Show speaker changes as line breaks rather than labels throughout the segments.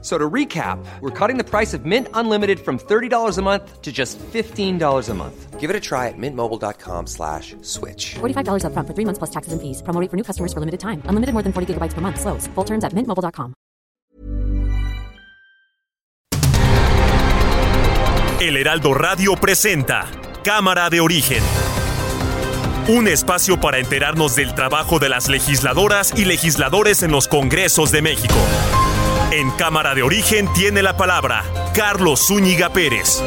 So to recap, we're cutting the price of Mint Unlimited from $30 a month to just $15 a month.
Give it a try at mintmobile.com slash switch.
$45 up front for three months plus taxes and fees. Promo rate for new customers for limited time. Unlimited more than 40 gigabytes per month. Slows. Full terms at mintmobile.com.
El Heraldo Radio presenta Cámara de Origen. Un espacio para enterarnos del trabajo de las legisladoras y legisladores en los Congresos de México. En Cámara de Origen tiene la palabra Carlos Zúñiga Pérez.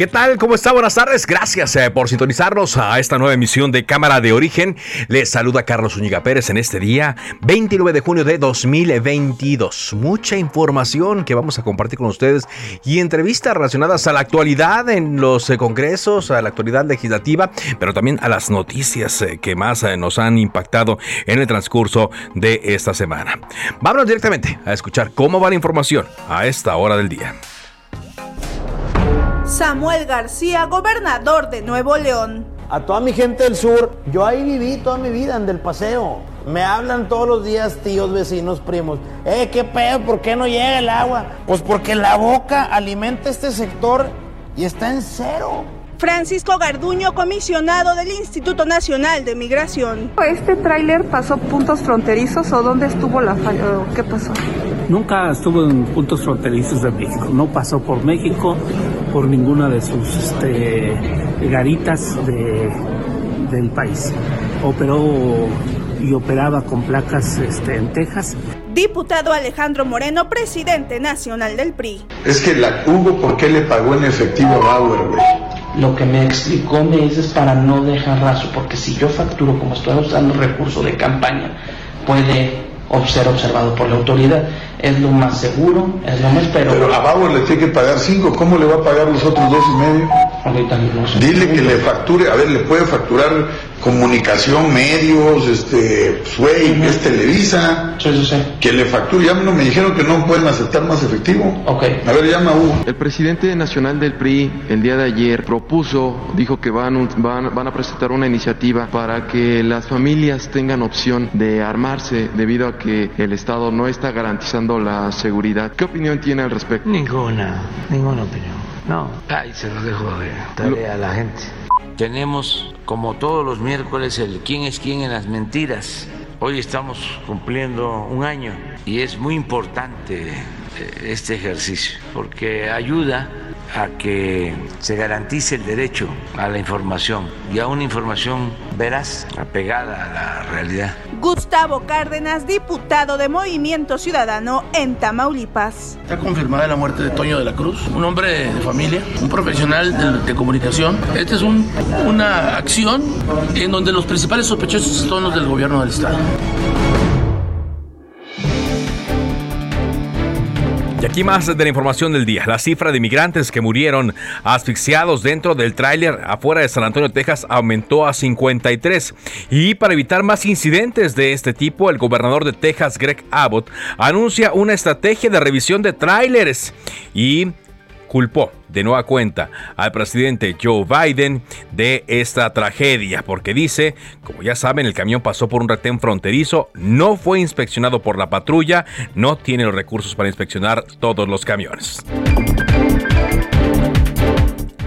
¿Qué tal? ¿Cómo está? Buenas tardes. Gracias eh, por sintonizarnos a esta nueva emisión de Cámara de Origen. Les saluda Carlos Zúñiga Pérez en este día, 29 de junio de 2022. Mucha información que vamos a compartir con ustedes y entrevistas relacionadas a la actualidad en los eh, congresos, a la actualidad legislativa, pero también a las noticias eh, que más nos han impactado en el transcurso de esta semana. Vámonos directamente a escuchar cómo va la información a esta hora del día.
Samuel García, gobernador de Nuevo León.
A toda mi gente del sur, yo ahí viví toda mi vida en Del Paseo. Me hablan todos los días tíos, vecinos, primos. Eh, ¿qué pedo? ¿Por qué no llega el agua? Pues porque la boca alimenta este sector y está en cero.
Francisco Garduño, comisionado del Instituto Nacional de Migración.
¿Este tráiler pasó puntos fronterizos o dónde estuvo la falla? ¿Qué pasó?
Nunca estuvo en puntos fronterizos de México, no pasó por México, por ninguna de sus este, garitas de, del país. Operó y operaba con placas este, en Texas.
Diputado Alejandro Moreno, presidente nacional del PRI.
Es que la Hugo, ¿por qué le pagó en efectivo a Bauer, güey?
Lo que me explicó me dice es para no dejar rastro, porque si yo facturo como estoy usando recurso de campaña, puede ser observado por la autoridad. Es lo más seguro, es lo más pero.
Pero a Bauer le tiene que pagar cinco, ¿cómo le va a pagar los otros dos y medio? Dile que le facture, a ver, le puede facturar comunicación, medios, este, Sway, uh -huh. es Televisa.
Sí, sí, sí.
Que le facture, ya no me dijeron que no pueden aceptar más efectivo.
Ok.
A ver, llama a Hugo.
El presidente nacional del PRI el día de ayer propuso, dijo que van, van, van a presentar una iniciativa para que las familias tengan opción de armarse debido a que el Estado no está garantizando la seguridad. ¿Qué opinión tiene al respecto?
Ninguna, ninguna opinión. No, ahí se lo dejo de a la gente. Tenemos, como todos los miércoles, el quién es quién en las mentiras. Hoy estamos cumpliendo un año y es muy importante este ejercicio porque ayuda a que se garantice el derecho a la información y a una información veraz, apegada a la realidad.
Gustavo Cárdenas, diputado de Movimiento Ciudadano en Tamaulipas.
Está confirmada la muerte de Toño de la Cruz, un hombre de familia, un profesional de, de comunicación. Esta es un, una acción en donde los principales sospechosos son los del gobierno del Estado.
Aquí más de la información del día. La cifra de migrantes que murieron asfixiados dentro del tráiler afuera de San Antonio, Texas, aumentó a 53. Y para evitar más incidentes de este tipo, el gobernador de Texas, Greg Abbott, anuncia una estrategia de revisión de tráileres y culpó de nueva cuenta al presidente Joe Biden de esta tragedia, porque dice, como ya saben, el camión pasó por un retén fronterizo, no fue inspeccionado por la patrulla, no tiene los recursos para inspeccionar todos los camiones.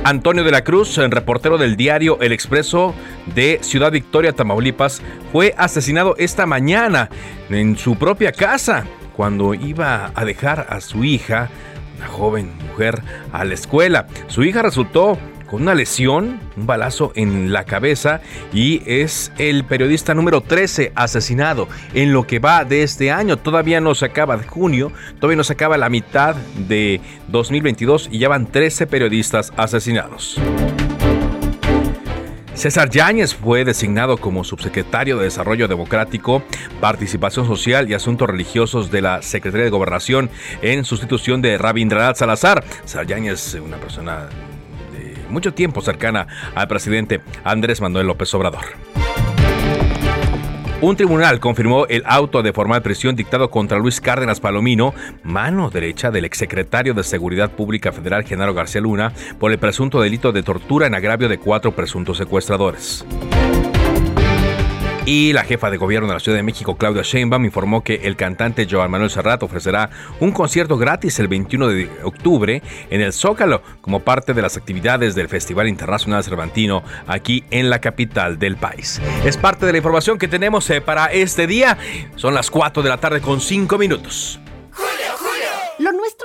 Antonio de la Cruz, reportero del diario El Expreso de Ciudad Victoria, Tamaulipas, fue asesinado esta mañana en su propia casa cuando iba a dejar a su hija una joven mujer a la escuela. Su hija resultó con una lesión, un balazo en la cabeza y es el periodista número 13 asesinado en lo que va de este año. Todavía no se acaba de junio, todavía no se acaba la mitad de 2022 y ya van 13 periodistas asesinados. César Yáñez fue designado como subsecretario de Desarrollo Democrático, Participación Social y Asuntos Religiosos de la Secretaría de Gobernación en sustitución de Rabindranath Salazar. César Yáñez, una persona de mucho tiempo cercana al presidente Andrés Manuel López Obrador. Un tribunal confirmó el auto de formal prisión dictado contra Luis Cárdenas Palomino, mano derecha del exsecretario de Seguridad Pública Federal Genaro García Luna, por el presunto delito de tortura en agravio de cuatro presuntos secuestradores. Y la jefa de gobierno de la Ciudad de México, Claudia Sheinbaum, informó que el cantante Joan Manuel Serrat ofrecerá un concierto gratis el 21 de octubre en el Zócalo como parte de las actividades del Festival Internacional Cervantino aquí en la capital del país. Es parte de la información que tenemos eh, para este día. Son las 4 de la tarde con 5 minutos.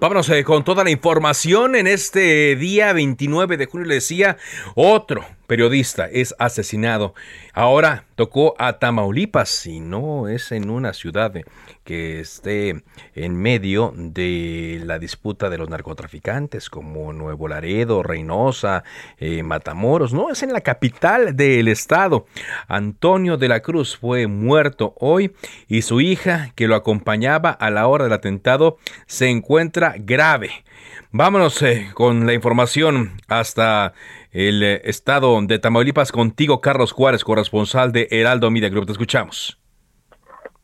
Vámonos eh, con toda la información en este día 29 de junio. Le decía, otro periodista es asesinado. Ahora tocó a Tamaulipas y no es en una ciudad que esté en medio de la disputa de los narcotraficantes como Nuevo Laredo, Reynosa, eh, Matamoros. No, es en la capital del estado. Antonio de la Cruz fue muerto hoy y su hija, que lo acompañaba a la hora del atentado, se encuentra grave. Vámonos eh, con la información hasta el eh, estado de Tamaulipas contigo, Carlos Juárez, corresponsal de Heraldo Media Group. Te escuchamos.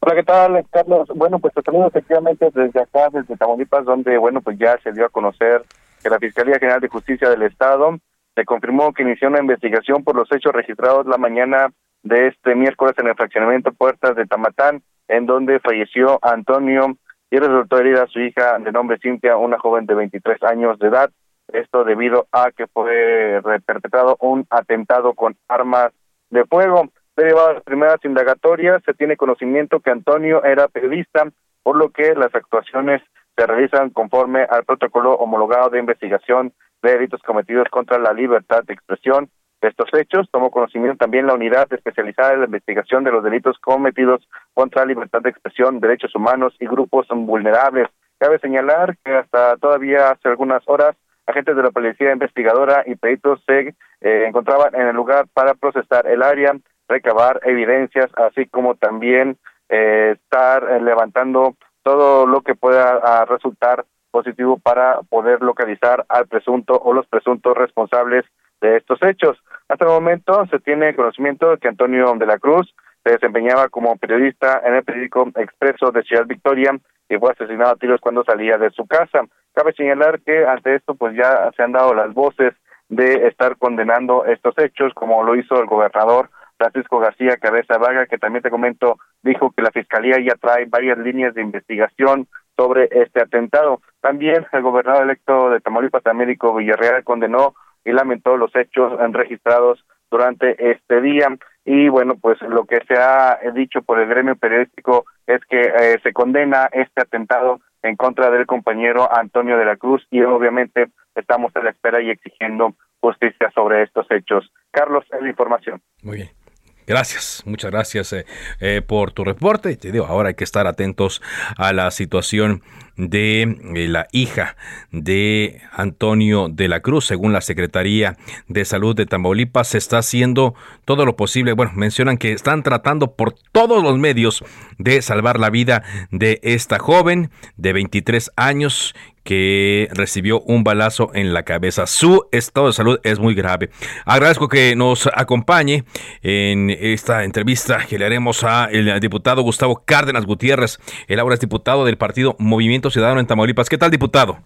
Hola, ¿qué tal, Carlos? Bueno, pues saludo efectivamente desde acá, desde Tamaulipas, donde, bueno, pues ya se dio a conocer que la Fiscalía General de Justicia del Estado se confirmó que inició una investigación por los hechos registrados la mañana de este miércoles en el fraccionamiento Puertas de Tamatán, en donde falleció Antonio y resultó herida su hija de nombre Cintia, una joven de 23 años de edad. Esto debido a que fue perpetrado un atentado con armas de fuego. Derivado de las primeras indagatorias, se tiene conocimiento que Antonio era periodista, por lo que las actuaciones se realizan conforme al protocolo homologado de investigación de delitos cometidos contra la libertad de expresión. De estos hechos, tomó conocimiento también la unidad especializada en la investigación de los delitos cometidos contra la libertad de expresión, derechos humanos y grupos vulnerables. Cabe señalar que hasta todavía hace algunas horas agentes de la policía investigadora y peritos se eh, encontraban en el lugar para procesar el área, recabar evidencias, así como también eh, estar eh, levantando todo lo que pueda ah, resultar positivo para poder localizar al presunto o los presuntos responsables de estos hechos. Hasta el momento se tiene conocimiento de que Antonio de la Cruz se desempeñaba como periodista en el periódico Expreso de Ciudad Victoria y fue asesinado a tiros cuando salía de su casa. Cabe señalar que ante esto pues ya se han dado las voces de estar condenando estos hechos, como lo hizo el gobernador Francisco García Cabeza Vaga, que también te comento, dijo que la fiscalía ya trae varias líneas de investigación sobre este atentado. También el gobernador electo de Tamaulipas, Américo Villarreal, condenó y lamentó los hechos registrados durante este día. Y bueno, pues lo que se ha dicho por el gremio periodístico es que eh, se condena este atentado en contra del compañero Antonio de la Cruz y obviamente estamos a la espera y exigiendo justicia sobre estos hechos. Carlos, es la información.
Muy bien. Gracias, muchas gracias eh, eh, por tu reporte. Te digo, ahora hay que estar atentos a la situación de eh, la hija de Antonio de la Cruz. Según la Secretaría de Salud de Tamaulipas, se está haciendo todo lo posible. Bueno, mencionan que están tratando por todos los medios de salvar la vida de esta joven de 23 años que recibió un balazo en la cabeza. Su estado de salud es muy grave. Agradezco que nos acompañe en esta entrevista que le haremos a el diputado Gustavo Cárdenas Gutiérrez. Él ahora es diputado del partido Movimiento Ciudadano en Tamaulipas. ¿Qué tal, diputado?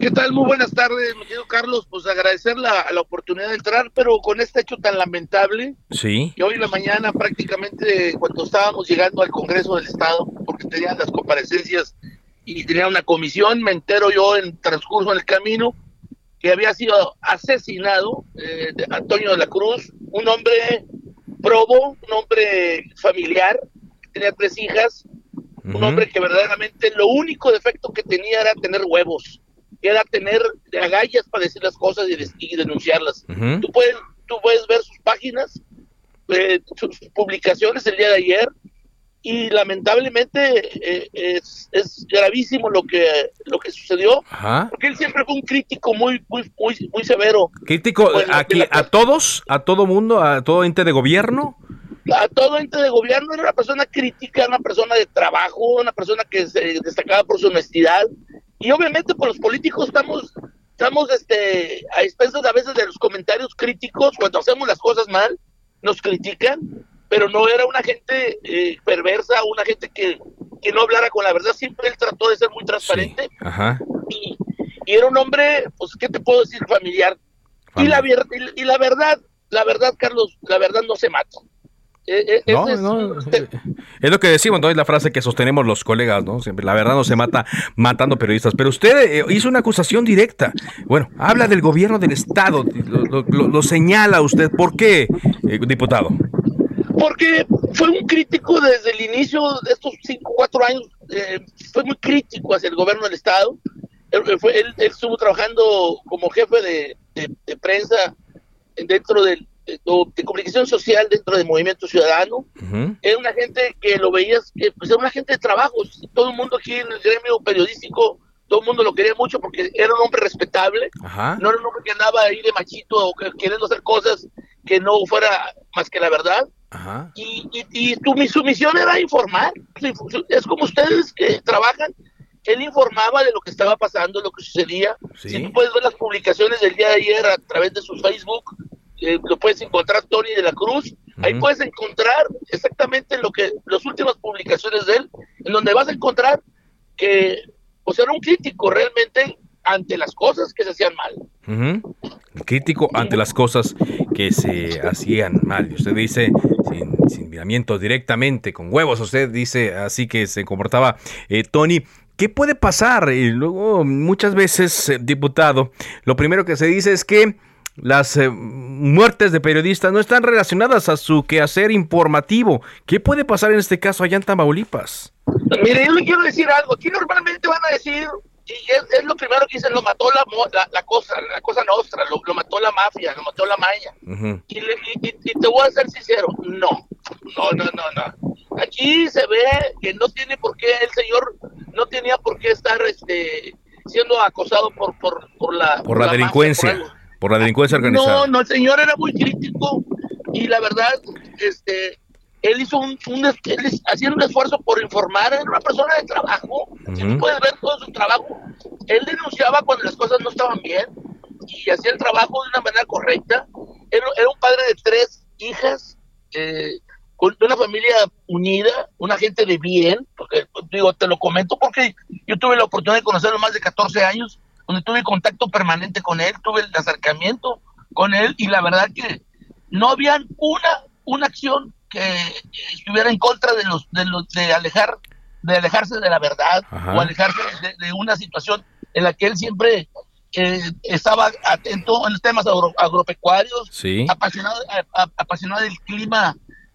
¿Qué tal? Muy buenas tardes, mi querido Carlos. Pues agradecer la, la oportunidad de entrar, pero con este hecho tan lamentable.
Sí.
Que hoy en la mañana, prácticamente cuando estábamos llegando al Congreso del Estado, porque tenían las comparecencias y tenía una comisión, me entero yo en transcurso en el camino que había sido asesinado eh, Antonio de la Cruz, un hombre probo, un hombre familiar, tenía tres hijas, un hombre que verdaderamente lo único defecto que tenía era tener huevos, era tener agallas para decir las cosas y, y denunciarlas.
Ujú.
tú, puedes, tú puedes ver sus páginas, eh, sus publicaciones el día de ayer, y lamentablemente eh, es, es gravísimo lo que, lo que sucedió,
Ajá.
porque él siempre fue un crítico muy, muy, muy, muy severo.
Crítico
Bueno,
aquí a todos, a todo mundo, a todo ente de gobierno.
a todo ente de gobierno era una persona crítica, una persona de trabajo, una persona que se destacaba por su honestidad. Y obviamente por los políticos estamos, estamos este, a expensas a veces de los comentarios críticos, cuando hacemos las cosas mal, nos critican, pero no era una gente eh, perversa, una gente que, que no hablara con la verdad, siempre él trató de ser muy transparente
Ajá.
y, y era un hombre, pues, ¿qué te puedo decir? Familiar. Y la, y, y la verdad, la verdad, Carlos, la verdad no se mata. Eh, eh,
No,
es-
no, Es lo que decimos, ¿no? Es la frase que sostenemos los colegas, ¿no? Siempre, la verdad no se mata matando periodistas. Pero usted eh, hizo una acusación directa. Bueno, habla del gobierno del Estado, lo, lo- señala usted. ¿Por qué, eh, diputado?
Porque fue un crítico desde el inicio de estos cinco, cuatro años, eh, fue muy crítico hacia el gobierno del Estado. Él, él fue- él- él estuvo trabajando como jefe de, de- de prensa dentro del, de, de comunicación social dentro del Movimiento Ciudadano. Era una gente que lo veías, que pues era una gente de trabajos. Todo el mundo aquí en el gremio periodístico, todo el mundo lo quería mucho porque era un hombre respetable. No era un hombre que andaba ahí de machito o que- queriendo hacer cosas que no fuera más que la verdad.
Ajá.
Y, y, y tu, mi- su misión era informar. Es como ustedes que trabajan. Él informaba de lo que estaba pasando, lo que sucedía.
Sí.
Si tú puedes ver las publicaciones del día de ayer a través de su Facebook, eh, lo puedes encontrar Tony de la Cruz. Ahí puedes encontrar exactamente lo que las últimas publicaciones de él, en donde vas a encontrar que, o sea, era un crítico realmente ante las cosas que se hacían mal.
Crítico ante las cosas que se hacían mal. Y usted dice, sin, sin miramientos directamente, con huevos, usted dice así que se comportaba eh, Tony. ¿Qué puede pasar? Y luego, muchas veces, eh, diputado, lo primero que se dice es que las eh, muertes de periodistas no están relacionadas a su quehacer informativo. ¿Qué puede pasar en este caso allá en Tamaulipas?
Mire, yo le quiero decir algo. Aquí normalmente van a decir, y es, es lo primero que dicen, lo mató la, mo- la, la cosa, la cosa nostra, lo, lo mató la mafia, lo mató la maña. Y, le- y- y- y te voy a ser sincero, no, no, no, no, no. Aquí se ve que no tiene por qué, el señor no tenía por qué estar este, siendo acosado por, por, por la...
Por la delincuencia,
por
la delincuencia
No,
organizada.
no, el señor era muy crítico y la verdad, este, él hizo un, un él hacía un esfuerzo por informar, era una persona de trabajo, si tú puedes ver todo su trabajo, él denunciaba cuando las cosas no estaban bien y hacía el trabajo de una manera correcta, era, era un padre de tres hijas, eh, con una familia unida, una gente de bien, porque digo, te lo comento porque yo tuve la oportunidad de conocerlo más de 14 años, donde tuve contacto permanente con él, tuve el acercamiento con él y la verdad que no había una una acción que estuviera en contra de los de los de alejar de alejarse de la verdad
Ajá.
o alejarse de, de una situación en la que él siempre eh, estaba atento en los temas agro- agropecuarios
Sí.
apasionado a- a- apasionado del clima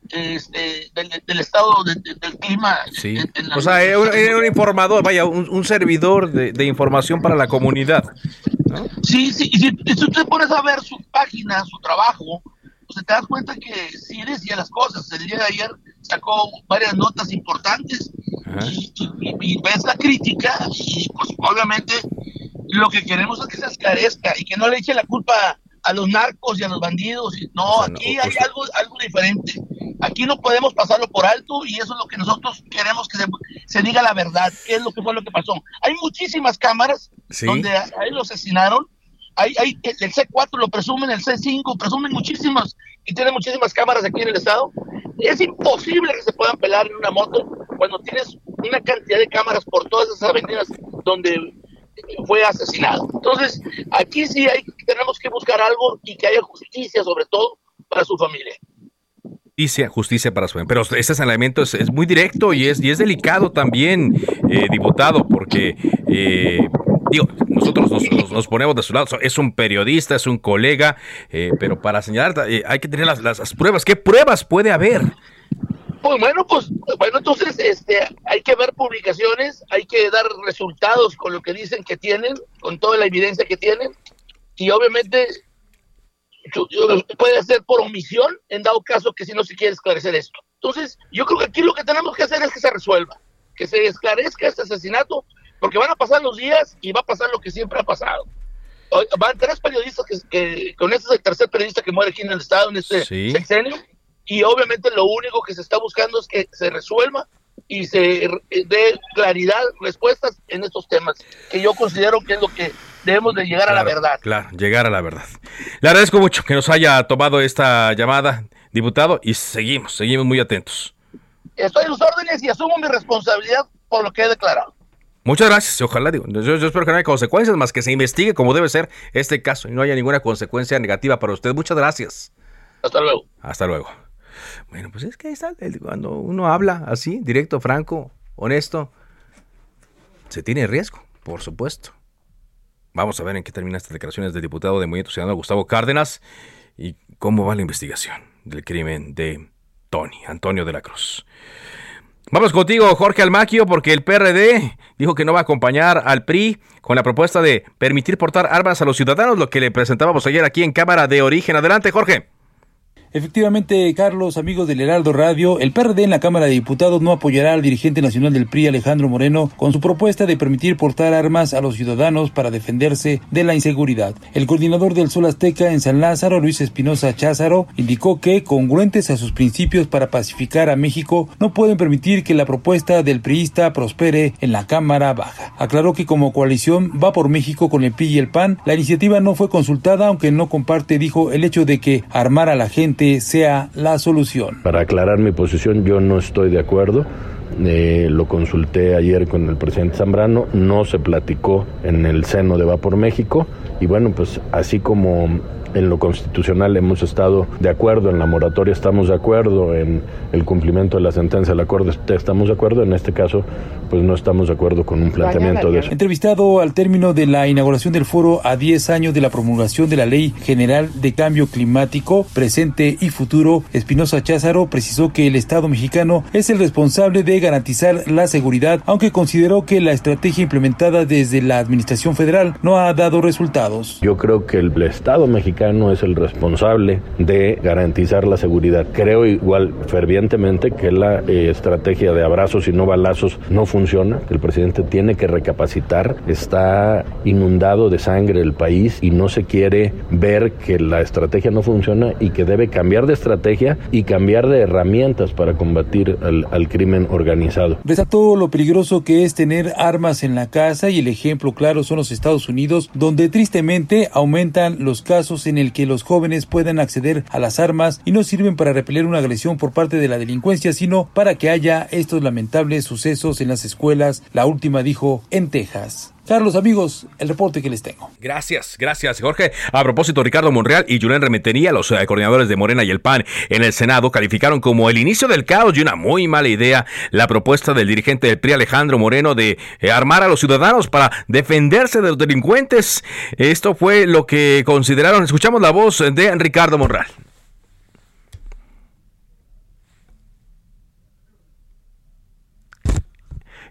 este, del, del estado de- de- del clima
Sí.
en- en la-
O sea, era un, era un informador, vaya, un, un servidor de, de información para la comunidad.
Sí, sí, y si, si tú te pones a ver su página, su trabajo, pues te das cuenta que sí decía las cosas. El día de ayer sacó varias notas importantes y, y- y ves la crítica y pues obviamente lo que queremos es que se esclarezca y que no le eche la culpa a los narcos y a los bandidos. Y- No, aquí hay algo, algo diferente. Aquí no podemos pasarlo por alto y eso es lo que nosotros queremos que se, se diga la verdad, qué es lo que fue lo que pasó. Hay muchísimas cámaras
Sí.
donde a, a él lo asesinaron. Hay, hay, el C4 lo presumen, el C5, presumen muchísimas y tiene muchísimas cámaras aquí en el estado. Es imposible que se puedan pelar en una moto cuando tienes una cantidad de cámaras por todas esas avenidas donde fue asesinado. Entonces, aquí sí hay, tenemos que buscar algo y que haya justicia, sobre todo para su familia.
Justicia, justicia para su Pero ese señalamiento es, es muy directo y es, y es delicado también, eh, diputado, porque, eh, digo, nosotros nos, nos- ponemos de su lado. Es un periodista, es un colega, eh, pero para señalar eh, hay que tener las, las- las pruebas. ¿Qué pruebas puede haber?
Pues bueno, pues bueno, entonces este hay que ver publicaciones, hay que dar resultados con lo que dicen que tienen, con toda la evidencia que tienen y obviamente puede ser por omisión en dado caso que si no se quiere esclarecer esto. Entonces, yo creo que aquí lo que tenemos que hacer es que se resuelva, que se esclarezca este asesinato, porque van a pasar los días y va a pasar lo que siempre ha pasado. Van tres periodistas que, con este es el tercer periodista que muere aquí en el estado en este sexenio y obviamente lo único que se está buscando es que se resuelva y se dé claridad, respuestas en estos temas, que yo considero que es lo que debemos de llegar a la verdad.
Claro, llegar a la verdad. Le agradezco mucho que nos haya tomado esta llamada, diputado, y seguimos, seguimos muy atentos.
Estoy en sus órdenes y asumo mi responsabilidad por lo que he declarado.
Muchas gracias, ojalá digo, yo, espero que no haya consecuencias más que se investigue como debe ser este caso y no haya ninguna consecuencia negativa para usted. Muchas gracias.
Hasta luego.
Hasta luego. Bueno, pues es que ahí está, cuando uno habla así, directo, franco, honesto, se tiene riesgo, por supuesto. Vamos a ver en qué termina estas declaraciones del diputado de Movimiento Ciudadano Gustavo Cárdenas y cómo va la investigación del crimen de Tony, Antonio de la Cruz. Vamos contigo, Jorge Almaquio, porque el PRD dijo que no va a acompañar al PRI con la propuesta de permitir portar armas a los ciudadanos, lo que le presentábamos ayer aquí en Cámara de Origen. Adelante, Jorge.
Efectivamente, Carlos, amigos del Heraldo Radio, el PRD en la Cámara de Diputados no apoyará al dirigente nacional del PRI, Alejandro Moreno, con su propuesta de permitir portar armas a los ciudadanos para defenderse de la inseguridad. El coordinador del Sol Azteca en San Lázaro, Luis Espinosa Cházaro, indicó que, congruentes a sus principios para pacificar a México, no pueden permitir que la propuesta del priista prospere en la Cámara Baja. Aclaró que como coalición va por México con el PRI y el PAN, la iniciativa no fue consultada, aunque no comparte, dijo, el hecho de que armar a la gente sea la solución.
Para aclarar mi posición, yo no estoy de acuerdo. Eh, lo consulté ayer con el presidente Zambrano, no se platicó en el seno de Va por México y bueno, pues así como en lo constitucional hemos estado de acuerdo, en la moratoria estamos de acuerdo, en el cumplimiento de la sentencia del acuerdo estamos de acuerdo, en este caso pues no estamos de acuerdo con un planteamiento de eso.
Entrevistado al término de la inauguración del foro a 10 años de la promulgación de la Ley General de Cambio Climático, presente y futuro, Espinosa Cházaro precisó que el Estado mexicano es el responsable de garantizar la seguridad, aunque consideró que la estrategia implementada desde la Administración Federal no ha dado resultados.
Yo creo que el Estado mexicano es el responsable de garantizar la seguridad. Creo igual fervientemente que la eh, estrategia de abrazos y no balazos no funciona el presidente tiene que recapacitar, está inundado de sangre el país y no se quiere ver que la estrategia no funciona y que debe cambiar de estrategia y cambiar de herramientas para combatir al, crimen organizado.
Resaltó lo peligroso que es tener armas en la casa y el ejemplo claro son los Estados Unidos, donde tristemente aumentan los casos en el que los jóvenes puedan acceder a las armas y no sirven para repeler una agresión por parte de la delincuencia, sino para que haya estos lamentables sucesos en las escuelas, la última dijo en Texas. Carlos, amigos, el reporte que les tengo.
Gracias, gracias, Jorge. A propósito, Ricardo Monreal y Julián Remetería, los eh, coordinadores de Morena y el PAN en el Senado, calificaron como el inicio del caos y una muy mala idea la propuesta del dirigente del PRI, Alejandro Moreno, de eh, armar a los ciudadanos para defenderse de los delincuentes. Esto fue lo que consideraron. Escuchamos la voz de Ricardo Monreal.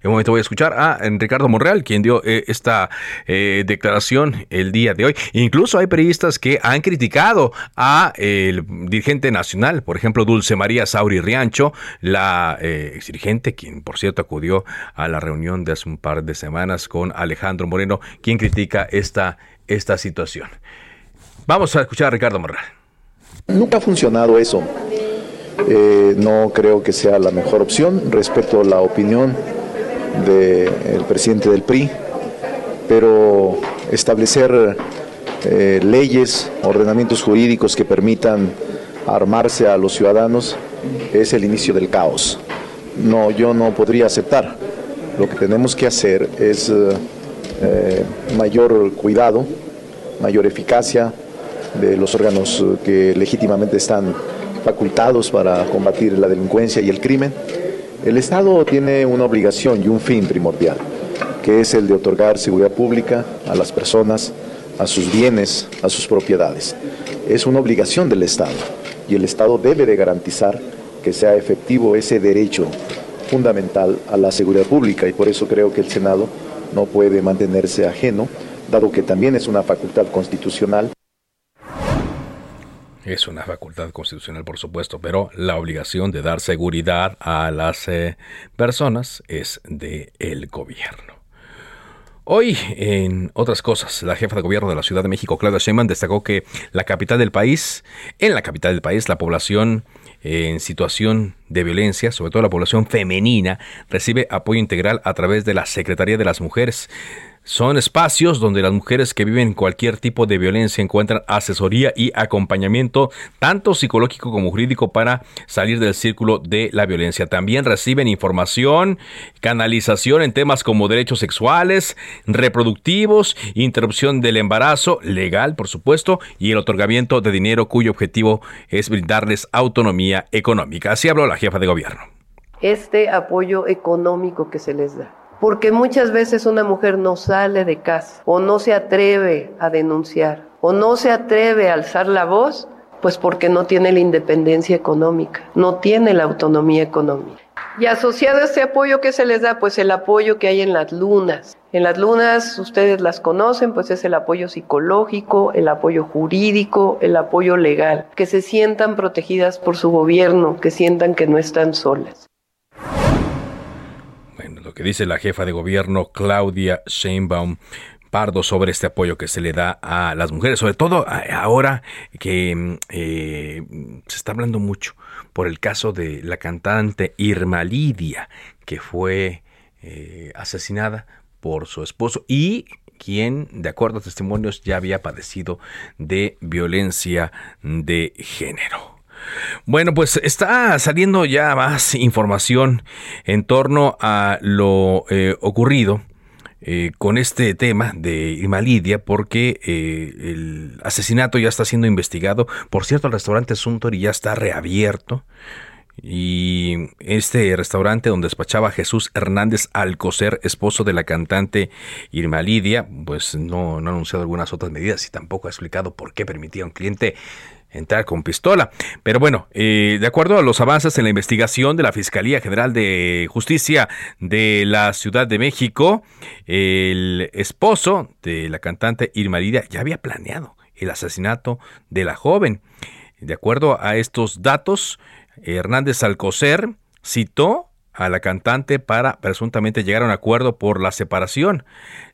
En un momento voy a escuchar a Ricardo Monreal, quien dio eh, esta eh, declaración el día de hoy. Incluso hay periodistas que han criticado a el dirigente nacional, por ejemplo, Dulce María Sauri Riancho, la eh, ex dirigente, quien por cierto acudió a la reunión de hace un par de semanas con Alejandro Moreno, quien critica esta, esta situación. Vamos a escuchar a Ricardo Monreal.
Nunca ha funcionado eso. no creo que sea la mejor opción. Respeto la opinión del presidente del PRI, pero establecer eh, leyes, ordenamientos jurídicos que permitan armarse a los ciudadanos es el inicio del caos. No, yo no podría aceptar. Lo que tenemos que hacer es eh, eh, mayor cuidado, mayor eficacia de los órganos que legítimamente están facultados para combatir la delincuencia y el crimen el Estado tiene una obligación y un fin primordial, que es el de otorgar seguridad pública a las personas, a sus bienes, a sus propiedades. Es una obligación del Estado y el Estado debe de garantizar que sea efectivo ese derecho fundamental a la seguridad pública y por eso creo que el Senado no puede mantenerse ajeno, dado que también es una facultad constitucional.
Es una facultad constitucional, por supuesto, pero la obligación de dar seguridad a las eh, personas es del el gobierno. Hoy, en otras cosas, la jefa de gobierno de la Ciudad de México, Claudia Sheinbaum, destacó que la capital del país, en la capital del país, la población en situación de violencia, sobre todo la población femenina, recibe apoyo integral a través de la Secretaría de las Mujeres. Son espacios donde las mujeres que viven cualquier tipo de violencia encuentran asesoría y acompañamiento, tanto psicológico como jurídico, para salir del círculo de la violencia. También reciben información, canalización en temas como derechos sexuales, reproductivos, interrupción del embarazo, legal, por supuesto, y el otorgamiento de dinero cuyo objetivo es brindarles autonomía económica. Así habló la jefa de gobierno.
Este apoyo económico que se les da porque muchas veces una mujer no sale de casa o no se atreve a denunciar o no se atreve a alzar la voz, pues porque no tiene la independencia económica, no tiene la autonomía económica. Y asociado a este apoyo que se les da, pues el apoyo que hay en las lunas. En las lunas, ustedes las conocen, pues es el apoyo psicológico, el apoyo jurídico, el apoyo legal, que se sientan protegidas por su gobierno, que sientan que no están solas
que dice la jefa de gobierno Claudia Sheinbaum Pardo sobre este apoyo que se le da a las mujeres, sobre todo ahora que eh, se está hablando mucho por el caso de la cantante Irma Lidia, que fue eh, asesinada por su esposo y quien, de acuerdo a testimonios, ya había padecido de violencia de género. Bueno, pues está saliendo ya más información en torno a lo eh, ocurrido eh, con este tema de Irma Lidia porque eh, el asesinato ya está siendo investigado. Por cierto, el restaurante Suntory ya está reabierto. Y este restaurante donde despachaba Jesús Hernández Alcocer, esposo de la cantante Irma Lidia, pues no, no ha anunciado algunas otras medidas y tampoco ha explicado por qué permitía a un cliente entrar con pistola. Pero bueno, eh, de acuerdo a los avances en la investigación de la Fiscalía General de Justicia de la Ciudad de México, el esposo de la cantante Irma Lidia ya había planeado el asesinato de la joven. De acuerdo a estos datos, Hernández Alcocer citó a la cantante para presuntamente llegar a un acuerdo por la separación.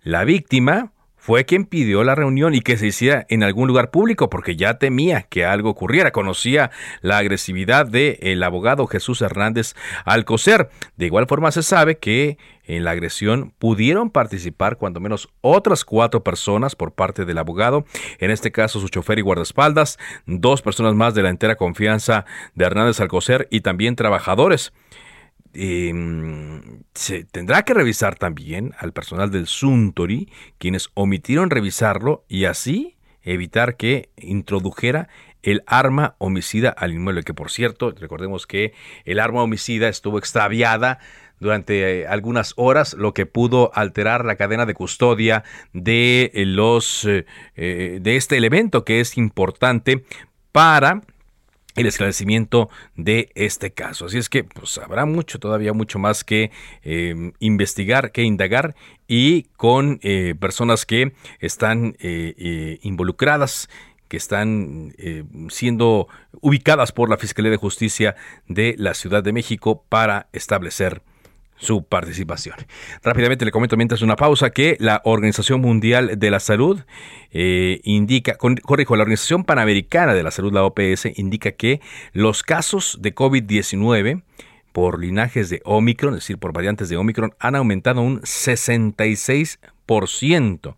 La víctima fue quien pidió la reunión y que se hiciera en algún lugar público porque ya temía que algo ocurriera. Conocía la agresividad del abogado Jesús Hernández Alcocer. De igual forma se sabe que en la agresión pudieron participar cuando menos otras cuatro personas por parte del abogado, en este caso su chofer y guardaespaldas, dos personas más de la entera confianza de Hernández Alcocer y también trabajadores. Em, se tendrá que revisar también al personal del Suntory, quienes omitieron revisarlo y así evitar que introdujera el arma homicida al inmueble, que por cierto, recordemos que el arma homicida estuvo extraviada durante eh, algunas horas, lo que pudo alterar la cadena de custodia de los eh, eh, de este elemento que es importante para el esclarecimiento de este caso. Así es que pues, habrá mucho, todavía mucho más que em, investigar, que indagar y con eh, personas que están eh, eh, involucradas que están siendo ubicadas por la Fiscalía de Justicia de la Ciudad de México para establecer su participación. Rápidamente le comento mientras una pausa que la Organización Mundial de la Salud eh, indica, corrijo, la Organización Panamericana de la Salud, la OPS, indica que los casos de COVID-19 por linajes de Omicron, es decir, por variantes de Omicron, han aumentado un 66%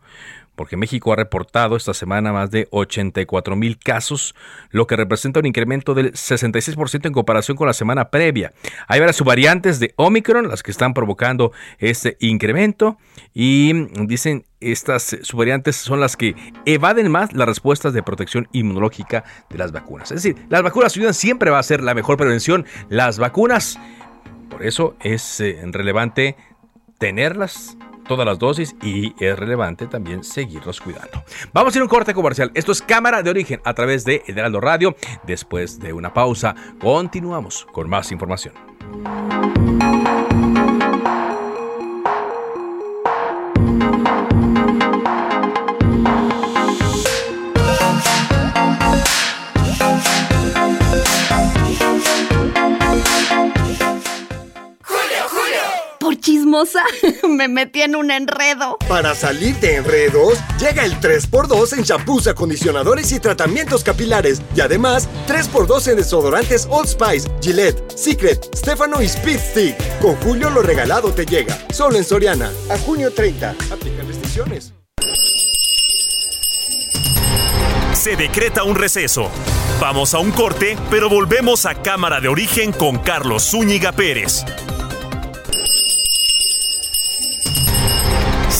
porque México ha reportado esta semana más de 84 mil casos, lo que representa un incremento del 66% en comparación con la semana previa. Hay varias subvariantes de Omicron, las que están provocando este incremento, y dicen estas subvariantes son las que evaden más las respuestas de protección inmunológica de las vacunas. Es decir, las vacunas ayudan, siempre va a ser la mejor prevención, las vacunas. Por eso es eh, relevante tenerlas todas las dosis y es relevante también seguirlos cuidando. Vamos a ir a un corte comercial. Esto es Cámara de Origen a través de Heraldo Radio. Después de una pausa, continuamos con más información.
Chismosa, me metí en un enredo.
Para salir de enredos, llega el 3x2 en shampoos, acondicionadores y tratamientos capilares. Y además, 3x2 en desodorantes Old Spice, Gillette, Secret, Stefano y Speed Stick. Con Julio lo regalado te llega. Solo en Soriana. A junio 30. Aplican restricciones.
Se decreta un receso. Vamos a un corte, pero volvemos a Cámara de Origen con Carlos Zúñiga Pérez.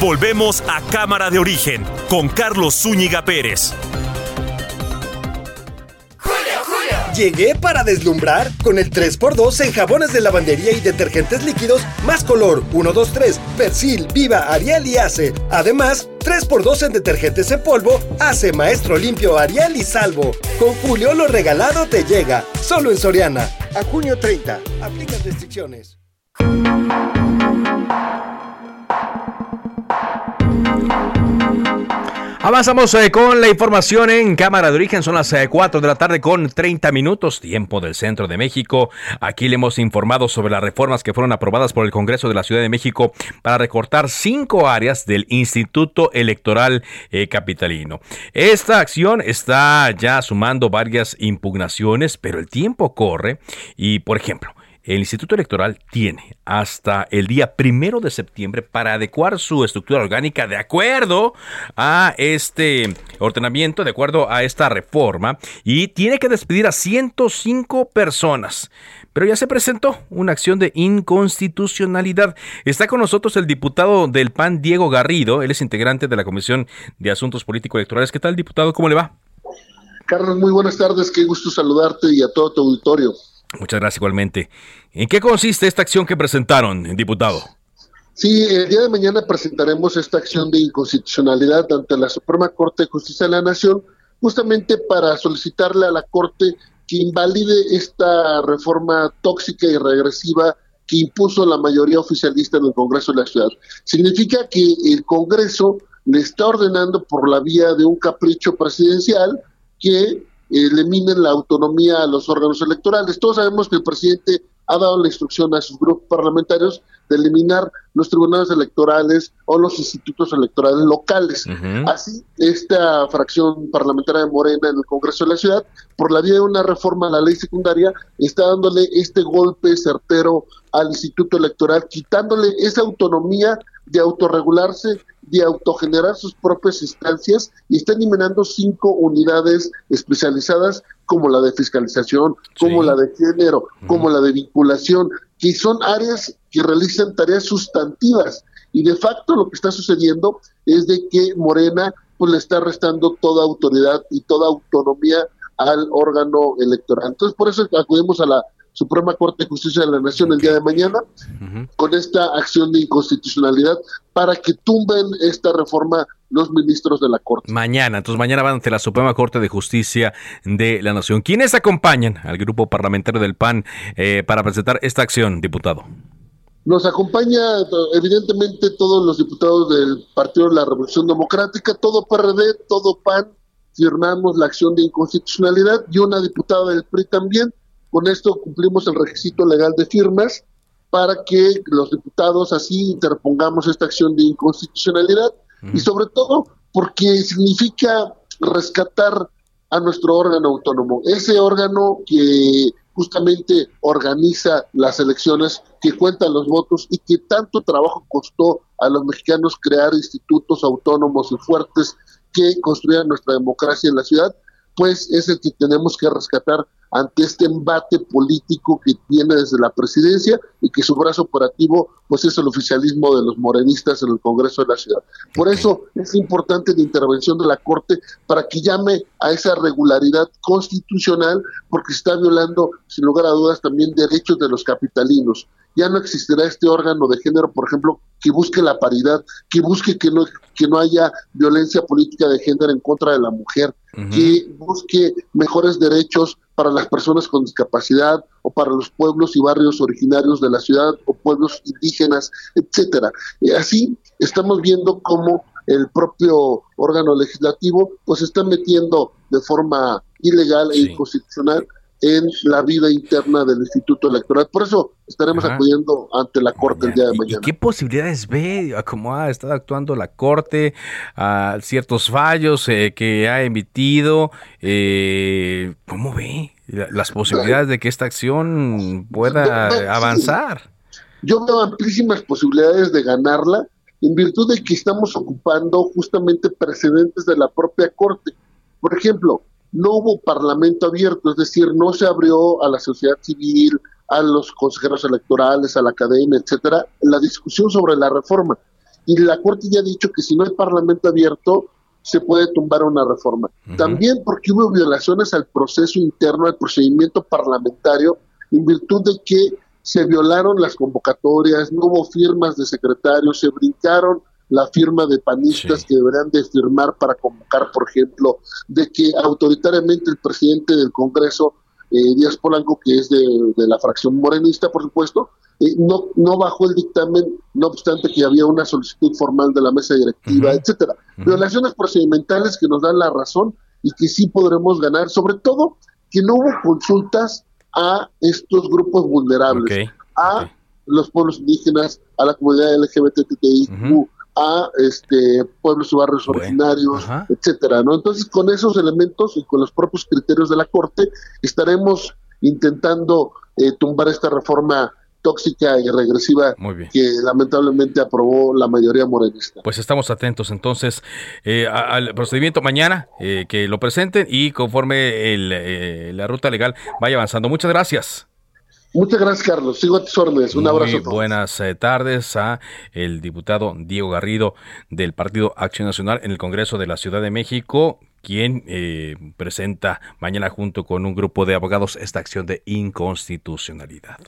Volvemos a Cámara de Origen con Carlos Zúñiga Pérez.
Llegué para deslumbrar con el 3x2 en jabones de lavandería y detergentes líquidos más color 1, 2, 3, Persil, Viva, Ariel y Ace. Además, 3x2 en detergentes en polvo, Ace, Maestro Limpio, Ariel y Salvo. Con Julio lo regalado te llega, solo en Soriana. A junio 30, aplican restricciones.
Avanzamos eh, con la información en Cámara de Origen. Son las 4 eh, de la tarde con 30 minutos, tiempo del centro de México. Aquí le hemos informado sobre las reformas que fueron aprobadas por el Congreso de la Ciudad de México para recortar cinco áreas del Instituto Electoral eh, Capitalino. Esta acción está ya sumando varias impugnaciones, pero el tiempo corre y, por ejemplo, el Instituto Electoral tiene hasta el día primero de septiembre para adecuar su estructura orgánica de acuerdo a este ordenamiento, de acuerdo a esta reforma, y tiene que despedir a 105 personas. Pero ya se presentó una acción de inconstitucionalidad. Está con nosotros el diputado del PAN, Diego Garrido. Él es integrante de la Comisión de Asuntos Político-Electorales. ¿Qué tal, diputado? ¿Cómo le va?
Carlos, muy buenas tardes. Qué gusto saludarte y a todo tu auditorio.
Muchas gracias igualmente. ¿En qué consiste esta acción que presentaron, diputado?
Sí, el día de mañana presentaremos esta acción de inconstitucionalidad ante la Suprema Corte de Justicia de la Nación, justamente para solicitarle a la Corte que invalide esta reforma tóxica y regresiva que impuso la mayoría oficialista en el Congreso de la Ciudad. Significa que el Congreso le está ordenando por la vía de un capricho presidencial que eliminen la autonomía a los órganos electorales. Todos sabemos que el presidente ha dado la instrucción a sus grupos parlamentarios de eliminar los tribunales electorales o los institutos electorales locales. Así, esta fracción parlamentaria de Morena en el Congreso de la Ciudad, por la vía de una reforma a la ley secundaria, está dándole este golpe certero al instituto electoral, quitándole esa autonomía de autorregularse de autogenerar sus propias instancias y está eliminando cinco unidades especializadas como la de fiscalización, como la de género, como la de vinculación, que son áreas que realizan tareas sustantivas. Y de facto lo que está sucediendo es de que Morena pues le está restando toda autoridad y toda autonomía al órgano electoral. Entonces por eso acudimos a la Suprema Corte de Justicia de la Nación el día de mañana con esta acción de inconstitucionalidad para que tumben esta reforma los ministros de la Corte.
Mañana, entonces mañana van ante la Suprema Corte de Justicia de la Nación. ¿Quiénes acompañan al grupo parlamentario del PAN eh, para presentar esta acción, diputado?
Nos acompaña evidentemente todos los diputados del Partido de la Revolución Democrática, todo PRD, todo PAN, firmamos la acción de inconstitucionalidad y una diputada del PRI también con esto cumplimos el requisito legal de firmas para que los diputados así interpongamos esta acción de inconstitucionalidad y sobre todo porque significa rescatar a nuestro órgano autónomo, ese órgano que justamente organiza las elecciones, que cuenta los votos y que tanto trabajo costó a los mexicanos crear institutos autónomos y fuertes que construyan nuestra democracia en la ciudad, pues es el que tenemos que rescatar ante este embate político que viene desde la presidencia y que su brazo operativo pues es el oficialismo de los morenistas en el Congreso de la Ciudad. Por eso es importante la intervención de la Corte para que llame a esa regularidad constitucional porque se está violando sin lugar a dudas también derechos de los capitalinos. Ya no existirá este órgano de género, por ejemplo, que busque la paridad, que busque que no, que no haya violencia política de género en contra de la mujer, que busque mejores derechos para las personas con discapacidad o para los pueblos y barrios originarios de la ciudad o pueblos indígenas, etcétera. Y así estamos viendo cómo el propio órgano legislativo pues está metiendo de forma ilegal e inconstitucional en la vida interna del Instituto Electoral. Por eso estaremos acudiendo ante la Corte el día de mañana.
¿Y qué posibilidades ve cómo ha estado actuando la Corte a ciertos fallos eh, que ha emitido? Eh, ¿Cómo ve las posibilidades de que esta acción pueda avanzar?
Yo veo amplísimas posibilidades de ganarla en virtud de que estamos ocupando justamente precedentes de la propia Corte. Por ejemplo, no hubo parlamento abierto, es decir, no se abrió a la sociedad civil, a los consejeros electorales, a la academia, etcétera, la discusión sobre la reforma. Y la Corte ya ha dicho que si no hay parlamento abierto, se puede tumbar una reforma. También porque hubo violaciones al proceso interno, al procedimiento parlamentario, en virtud de que se violaron las convocatorias, no hubo firmas de secretarios, se brincaron la firma de panistas que deberán de firmar para convocar, por ejemplo, de que autoritariamente el presidente del Congreso, eh, Díaz Polanco, que es de, la fracción morenista, por supuesto, eh, no, no bajó el dictamen, no obstante que había una solicitud formal de la mesa directiva, etcétera. Violaciones procedimentales que nos dan la razón y que sí podremos ganar, sobre todo que no hubo consultas a estos grupos vulnerables, a los pueblos indígenas, a la comunidad LGBTI, a este pueblos y barrios originarios, etcétera, ¿no? Entonces, con esos elementos y con los propios criterios de la Corte, estaremos intentando eh, tumbar esta reforma tóxica y regresiva que lamentablemente aprobó la mayoría morenista.
Pues estamos atentos entonces eh, al procedimiento mañana, eh, que lo presenten y conforme el, la ruta legal vaya avanzando. Muchas gracias.
Muchas gracias, Carlos. Sigo a tus órdenes. Un abrazo.
buenas eh, tardes a el diputado Diego Garrido del Partido Acción Nacional en el Congreso de la Ciudad de México quien eh, presenta mañana junto con un grupo de abogados esta acción de inconstitucionalidad.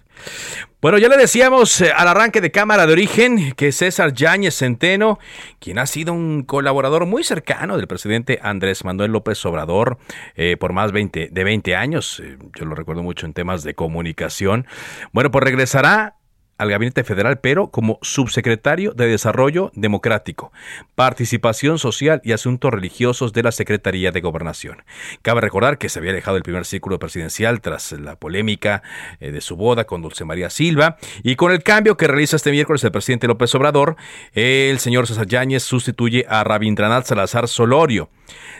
Bueno, ya le decíamos eh, al arranque de Cámara de Origen que César Yáñez Centeno, quien ha sido un colaborador muy cercano del presidente Andrés Manuel López Obrador eh, por más de 20 años, yo lo recuerdo mucho en temas de comunicación, bueno, pues regresará al Gabinete Federal, pero como subsecretario de Desarrollo Democrático, Participación Social y Asuntos Religiosos de la Secretaría de Gobernación. Cabe recordar que se había dejado el primer círculo presidencial tras la polémica eh, de su boda con Dulce María Silva y con el cambio que realiza este miércoles el presidente López Obrador, el señor César Yáñez sustituye a Rabindranath Salazar Solorio.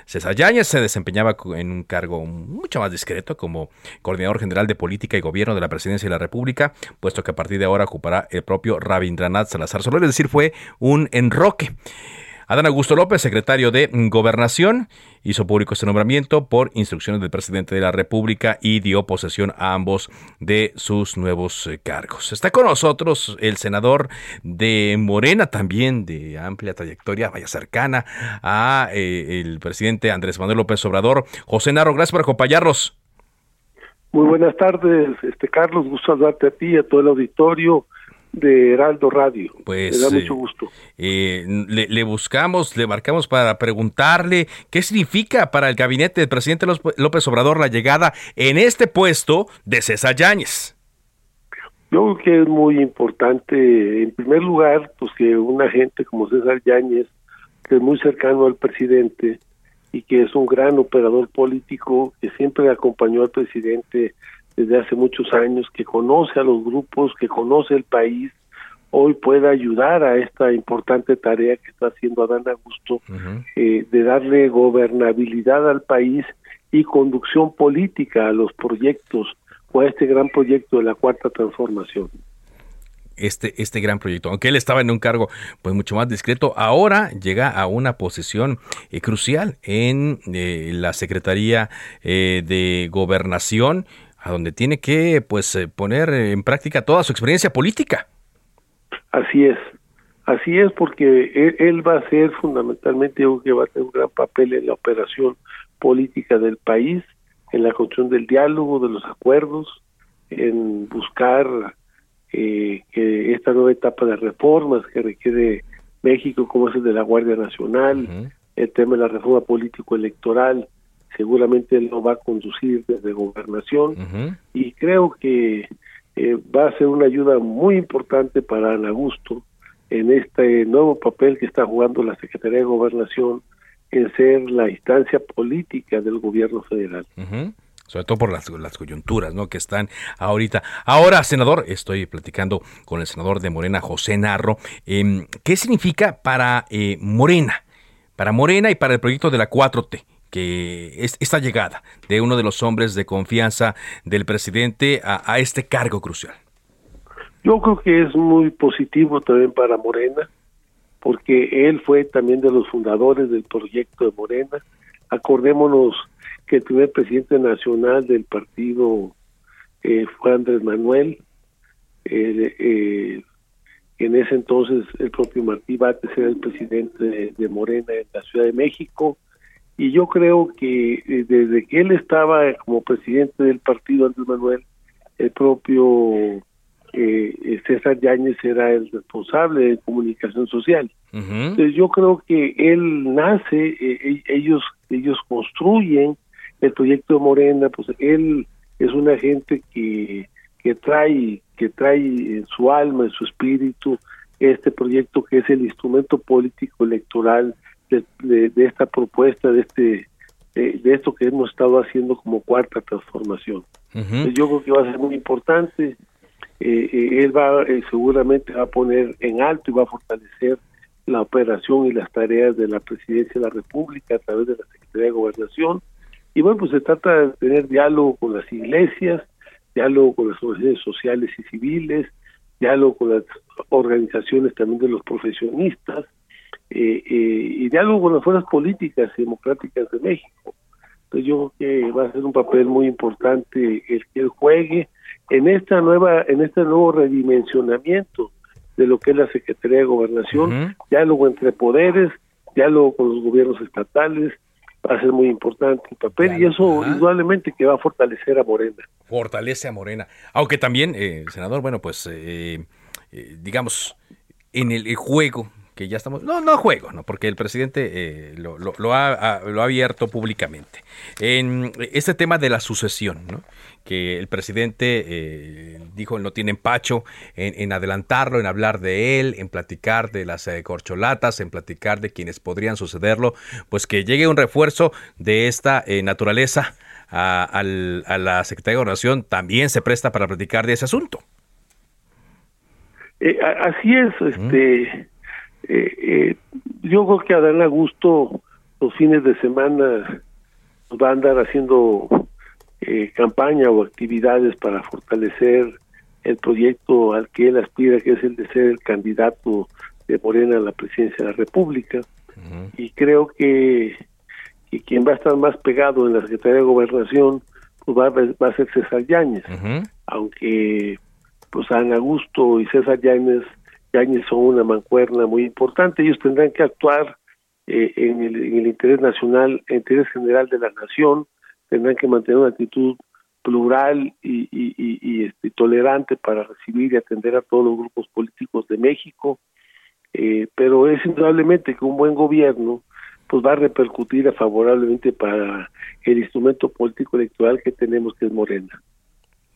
César Yáñez se desempeñaba en un cargo mucho más discreto como coordinador general de política y gobierno de la presidencia de la República, puesto que a partir de ahora ocupará el propio Rabindranath Salazar Solo, es decir, fue un enroque. Adán Augusto López, secretario de Gobernación, hizo público este nombramiento por instrucciones del presidente de la República y dio posesión a ambos de sus nuevos eh, cargos. Está con nosotros el senador de Morena, también de amplia trayectoria, vaya cercana a eh, el presidente Andrés Manuel López Obrador. José Narro, gracias por acompañarnos.
Muy buenas tardes, este Carlos, gusto saludarte a ti, a todo el auditorio de Heraldo Radio.
Pues
Me da mucho gusto.
Eh, le, buscamos, le marcamos para preguntarle qué significa para el gabinete del presidente López Obrador la llegada en este puesto de César Yáñez.
Yo creo que es muy importante, en primer lugar, pues que una gente como César Yáñez, que es muy cercano al presidente, y que es un gran operador político que siempre acompañó al presidente desde hace muchos años, que conoce a los grupos, que conoce el país, hoy pueda ayudar a esta importante tarea que está haciendo Adán Augusto eh, de darle gobernabilidad al país y conducción política a los proyectos o a este gran proyecto de la cuarta transformación
este, este gran proyecto. Aunque él estaba en un cargo pues mucho más discreto, ahora llega a una posición eh, crucial en eh, la Secretaría eh, de Gobernación, a donde tiene que pues poner en práctica toda su experiencia política.
Así es, así es porque él, va a ser fundamentalmente, que va a tener un gran papel en la operación política del país, en la construcción del diálogo, de los acuerdos, en buscar eh, que esta nueva etapa de reformas que requiere México, como es el de la Guardia Nacional, el tema de la reforma político-electoral, seguramente lo va a conducir desde gobernación. Y creo que eh, va a ser una ayuda muy importante para Ana Augusto en este nuevo papel que está jugando la Secretaría de Gobernación en ser la instancia política del gobierno federal
sobre todo por las, coyunturas ¿no? que están ahorita. Ahora, senador, estoy platicando con el senador de Morena, José Narro. Em, ¿Qué significa para eh, Morena, para Morena y para el proyecto de la 4T? que es esta llegada de uno de los hombres de confianza del presidente a, este cargo crucial?
Yo creo que es muy positivo también para Morena, porque él fue también de los fundadores del proyecto de Morena. Acordémonos que el primer presidente nacional del partido eh, fue Andrés Manuel. Eh, en ese entonces el propio Martí Bates era el presidente de, Morena en la Ciudad de México. Y yo creo que eh, desde que él estaba como presidente del partido Andrés Manuel, el propio César Yáñez era el responsable de comunicación social. Entonces yo creo que él nace, ellos ellos construyen el proyecto de Morena, pues él es una gente que, que trae que trae en su alma, en su espíritu, este proyecto que es el instrumento político electoral de, de, esta propuesta, de este de, esto que hemos estado haciendo como cuarta transformación. yo creo que va a ser muy importante. Eh, eh, él va eh, seguramente va a poner en alto y va a fortalecer la operación y las tareas de la presidencia de la República a través de la Secretaría de Gobernación y bueno, pues se trata de tener diálogo con las iglesias, diálogo con las organizaciones sociales y civiles, diálogo con las organizaciones también de los profesionistas, eh, eh, y diálogo con las fuerzas políticas y democráticas de México. Entonces yo creo que va a ser un papel muy importante el que él juegue en esta nueva, en este nuevo redimensionamiento de lo que es la Secretaría de Gobernación, diálogo entre poderes, diálogo con los gobiernos estatales, va a ser muy importante el papel y eso indudablemente que va a fortalecer a Morena.
Fortalece a Morena. Aunque también, eh, senador, bueno, pues eh, eh, digamos, en el juego que ya estamos, no, no juego, no, porque el presidente eh, lo, lo, ha, lo, ha, abierto públicamente. En este tema de la sucesión, ¿no? que el presidente eh, dijo no tiene empacho en, en, adelantarlo, en hablar de él, en platicar de las eh, corcholatas, en platicar de quienes podrían sucederlo, pues que llegue un refuerzo de esta naturaleza a, a, la Secretaría de Gobernación también se presta para platicar de ese asunto.
así es, este eh, eh, yo creo que a Augusto los fines de semana va a andar haciendo eh, campaña o actividades para fortalecer el proyecto al que él aspira, que es el de ser el candidato de Morena a la presidencia de la República. Y creo que, que, quien va a estar más pegado en la Secretaría de Gobernación pues va, va a ser César Yáñez, aunque pues Ana Augusto y César Yáñez Yañez son una mancuerna muy importante. Ellos tendrán que actuar eh, en, el, interés nacional, el interés general de la nación, tendrán que mantener una actitud plural y, este, tolerante para recibir y atender a todos los grupos políticos de México, eh, pero es indudablemente que un buen gobierno pues va a repercutir favorablemente para el instrumento político electoral que tenemos que es Morena.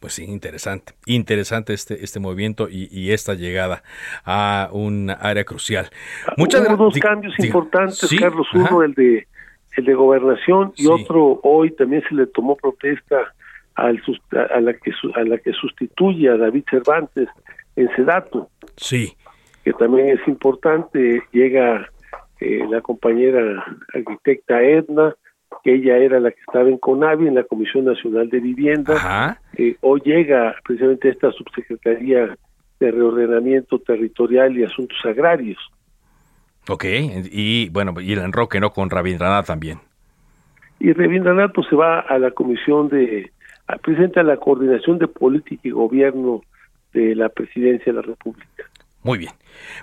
Pues sí, interesante, interesante este, este movimiento y, esta llegada a un área crucial.
Muchas Hubo dos cambios importantes, Carlos. Uno, el de el de gobernación y otro hoy también se le tomó protesta al, a, la que a la que sustituye a David Cervantes en Sedato.
Sí.
Que también es importante. Llega eh, la compañera arquitecta Edna, que ella era la que estaba en CONAVI, en la Comisión Nacional de Vivienda. hoy llega precisamente esta subsecretaría de reordenamiento territorial y asuntos agrarios.
Ok, y bueno, y el enroque, ¿no? Con Rabindranath también.
Y Rabindranath pues, se va a la comisión de, presenta la coordinación de política y gobierno de la presidencia de la República.
Muy bien.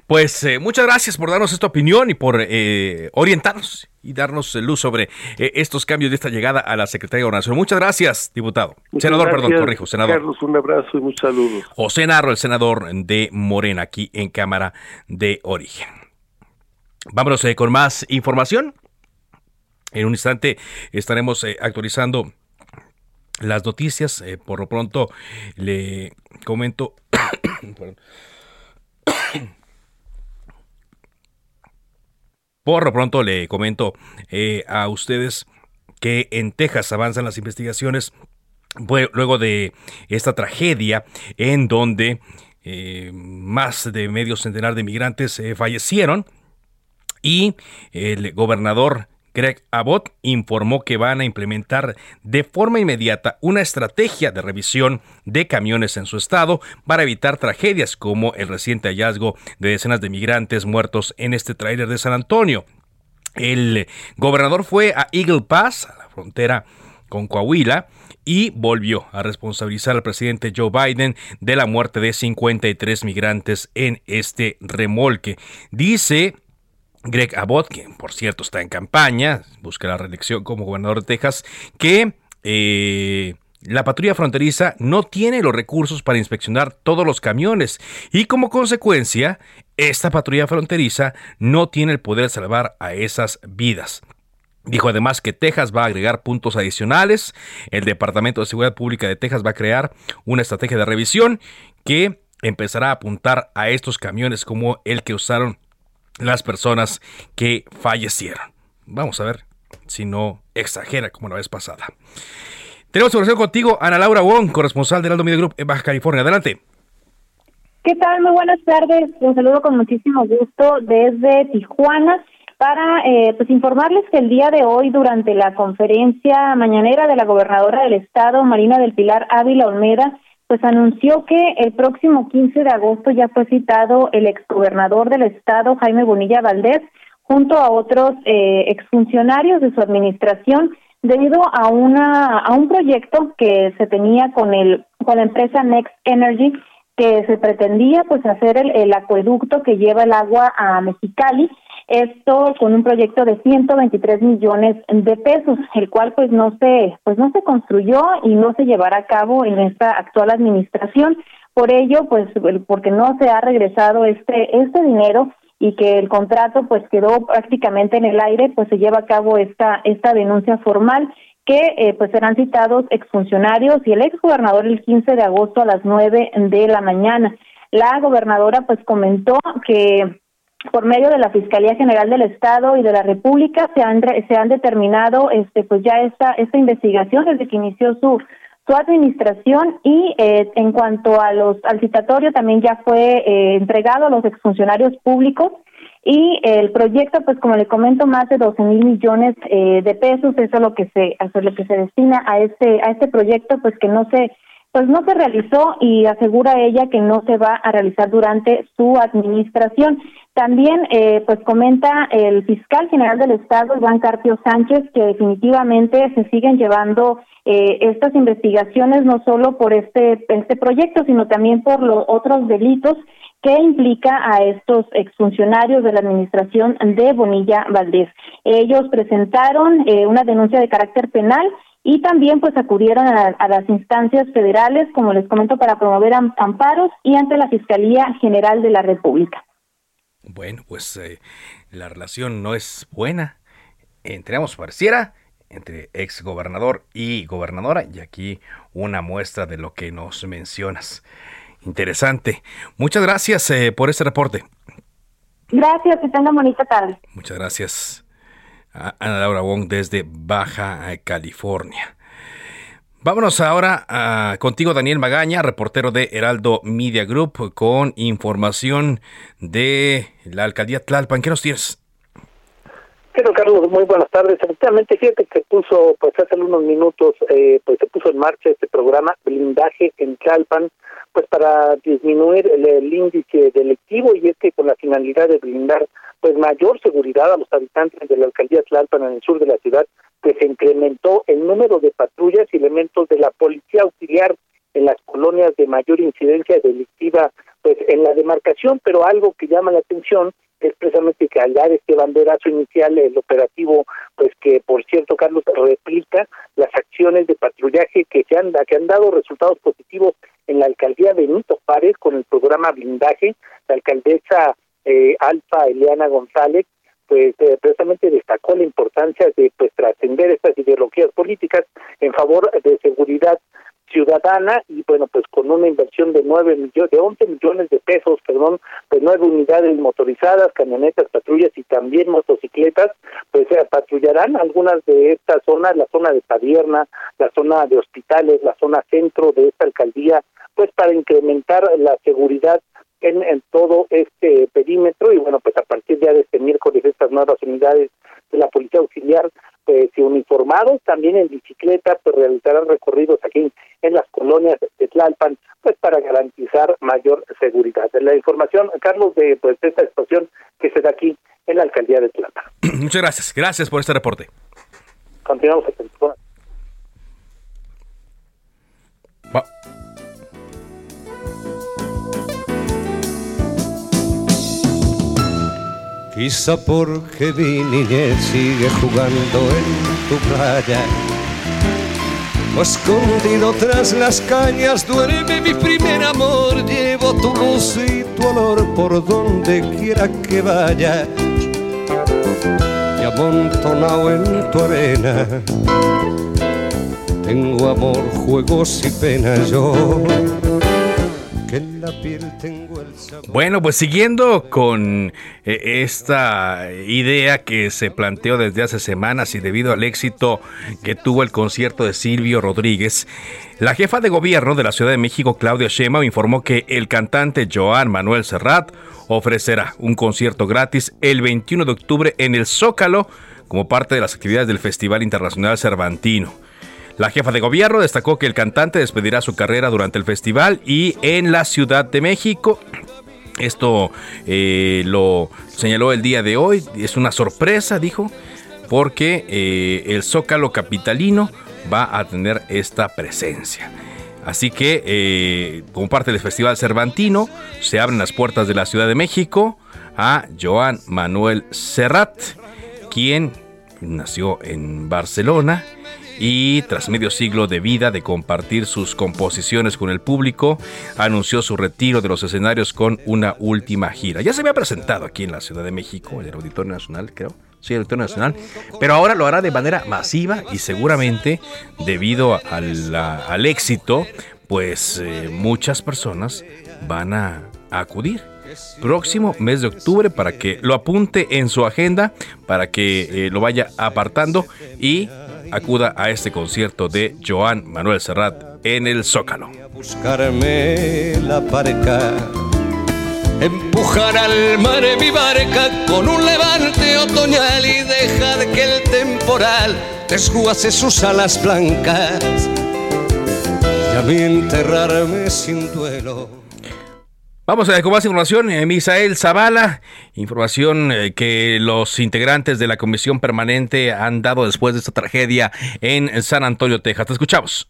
Pues eh, muchas gracias por darnos esta opinión y por eh, orientarnos y darnos luz sobre eh, estos cambios de esta llegada a la Secretaría de Gobernación. Muchas gracias, diputado. senador, perdón, corrijo, senador.
Carlos, un abrazo y muchos saludos.
José Narro, el senador de Morena, aquí en Cámara de Origen. Vámonos con más información. En un instante estaremos actualizando las noticias. por lo pronto le comento Por lo pronto le comento eh, a ustedes que en Texas avanzan las investigaciones luego de esta tragedia en donde eh, más de medio centenar de migrantes eh, fallecieron y el gobernador Greg Abbott informó que van a implementar de forma inmediata una estrategia de revisión de camiones en su estado para evitar tragedias como el reciente hallazgo de decenas de migrantes muertos en este tráiler de San Antonio. El gobernador fue a Eagle Pass, a la frontera con Coahuila, y volvió a responsabilizar al presidente Joe Biden de la muerte de 53 migrantes en este remolque. Dice Greg Abbott, que por cierto está en campaña, busca la reelección como gobernador de Texas, que eh, la patrulla fronteriza no tiene los recursos para inspeccionar todos los camiones y como consecuencia, esta patrulla fronteriza no tiene el poder de salvar a esas vidas. Dijo además que Texas va a agregar puntos adicionales. El Departamento de Seguridad Pública de Texas va a crear una estrategia de revisión que empezará a apuntar a estos camiones como el que usaron las personas que fallecieron. Vamos a ver si no exagera como la vez pasada. Tenemos conversación contigo, Ana Laura Wong, corresponsal del Aldo Media Group en Baja California. Adelante.
¿Qué tal? Muy buenas tardes. Un saludo con muchísimo gusto desde Tijuana para eh, pues informarles que el día de hoy durante la conferencia mañanera de la gobernadora del estado Marina del Pilar Ávila Olmeda pues anunció que el próximo 15 de agosto ya fue citado el exgobernador del estado, Jaime Bonilla Valdés, junto a otros eh, exfuncionarios de su administración, debido a una a un proyecto que se tenía con el con la empresa Next Energy que se pretendía pues hacer el, el acueducto que lleva el agua a Mexicali esto con un proyecto de 123 millones de pesos, el cual pues no se pues no se construyó y no se llevará a cabo en esta actual administración. Por ello, pues porque no se ha regresado este este dinero y que el contrato pues quedó prácticamente en el aire, pues se lleva a cabo esta esta denuncia formal que eh, pues serán citados exfuncionarios y el exgobernador el 15 de agosto a las 9 de la mañana. La gobernadora pues comentó que por medio de la Fiscalía General del Estado y de la República se han se han determinado este pues ya esta esta investigación desde que inició su su administración y eh, en cuanto a los al citatorio también ya fue eh, entregado a los exfuncionarios públicos y el proyecto pues como le comento más de 12 mil millones eh, de pesos eso es lo que se eso es lo que se destina a este a este proyecto pues que no se pues no se realizó y asegura ella que no se va a realizar durante su administración. También, eh, pues comenta el fiscal general del Estado, Iván Carpio Sánchez, que definitivamente se siguen llevando eh, estas investigaciones no solo por este, este proyecto, sino también por los otros delitos que implica a estos exfuncionarios de la administración de Bonilla Valdés. Ellos presentaron eh, una denuncia de carácter penal y también pues acudieron a, las instancias federales, como les comento, para promover amparos y ante la Fiscalía General de la República.
Bueno, pues eh, la relación no es buena entre ambos pareciera entre ex gobernador y gobernadora y aquí una muestra de lo que nos mencionas. Interesante. Muchas gracias eh, por este reporte.
Gracias, que tengan bonita tarde.
Muchas gracias. Ana Laura Wong desde Baja California. Vámonos ahora contigo, Daniel Magaña, reportero de Heraldo Media Group, con información de la alcaldía Tlalpan. ¿Qué nos tienes?
Quiero, Carlos, muy buenas tardes. Efectivamente, fíjate que se puso, pues hace unos minutos, eh, pues se puso en marcha este programa Blindaje en Chalpan, pues para disminuir el, índice delictivo y es que con la finalidad de blindar pues mayor seguridad a los habitantes de la alcaldía Tlalpan en el sur de la ciudad, pues se incrementó el número de patrullas y elementos de la policía auxiliar en las colonias de mayor incidencia delictiva pues en la demarcación, pero algo que llama la atención es precisamente que al dar este banderazo inicial el operativo, pues que por cierto Carlos replica las acciones de patrullaje que se han que han dado resultados positivos en la alcaldía Benito Párez con el programa blindaje, la alcaldesa eh, Alfa Eliana González pues eh, precisamente destacó la importancia de pues trascender estas ideologías políticas en favor de seguridad ciudadana y bueno pues con una inversión de nueve millones de once millones de pesos perdón pues nueve unidades motorizadas camionetas patrullas y también motocicletas pues se patrullarán algunas de estas zonas la zona de Padierna la zona de hospitales la zona centro de esta alcaldía pues para incrementar la seguridad en, en todo este perímetro y bueno pues a partir ya de este miércoles estas nuevas unidades de la policía auxiliar pues uniformados también en bicicleta pues realizarán recorridos aquí en las colonias de Tlalpan pues para garantizar mayor seguridad. La información, Carlos, de pues esta explosión que se da aquí en la alcaldía de Tlalpan.
Muchas gracias, gracias por este reporte.
Continuamos.
Quizá porque mi niñez sigue jugando en tu playa. O escondido tras las cañas duerme mi primer amor. Llevo tu luz y tu olor por donde quiera que vaya. Y amontonado en tu arena. Tengo amor, juegos y penas yo
bueno, pues siguiendo con eh, esta idea que se planteó desde hace semanas y debido al éxito que tuvo el concierto de Silvio Rodríguez, la jefa de gobierno de la Ciudad de México, Claudia Sheinbaum, informó que el cantante Joan Manuel Serrat ofrecerá un concierto gratis el 21 de octubre en el Zócalo como parte de las actividades del Festival Internacional Cervantino. La jefa de gobierno destacó que el cantante despedirá su carrera durante el festival y en la Ciudad de México. Esto eh, lo señaló el día de hoy. Es una sorpresa, dijo, porque eh, el Zócalo Capitalino va a tener esta presencia. Así que, eh, como parte del Festival Cervantino, se abren las puertas de la Ciudad de México a Joan Manuel Serrat, quien nació en Barcelona y tras medio siglo de vida de compartir sus composiciones con el público, anunció su retiro de los escenarios con una última gira. Ya se había presentado aquí en la Ciudad de México, en el Auditorio Nacional, creo. Sí, el Auditorio Nacional. Pero ahora lo hará de manera masiva y seguramente debido al, éxito, pues eh, muchas personas van a, acudir próximo mes de octubre para que lo apunte en su agenda, para que eh, lo vaya apartando y acuda a este concierto de Joan Manuel Serrat en el Zócalo.
Buscarme la barca, empujar al mar mi barca con un levante otoñal y dejar que el temporal desguace sus alas blancas y a mí enterrarme sin duelo.
Vamos a con más información. Eh, Misael Zavala, información eh, que los integrantes de la comisión permanente han dado después de esta tragedia en San Antonio, Texas. Te escuchamos.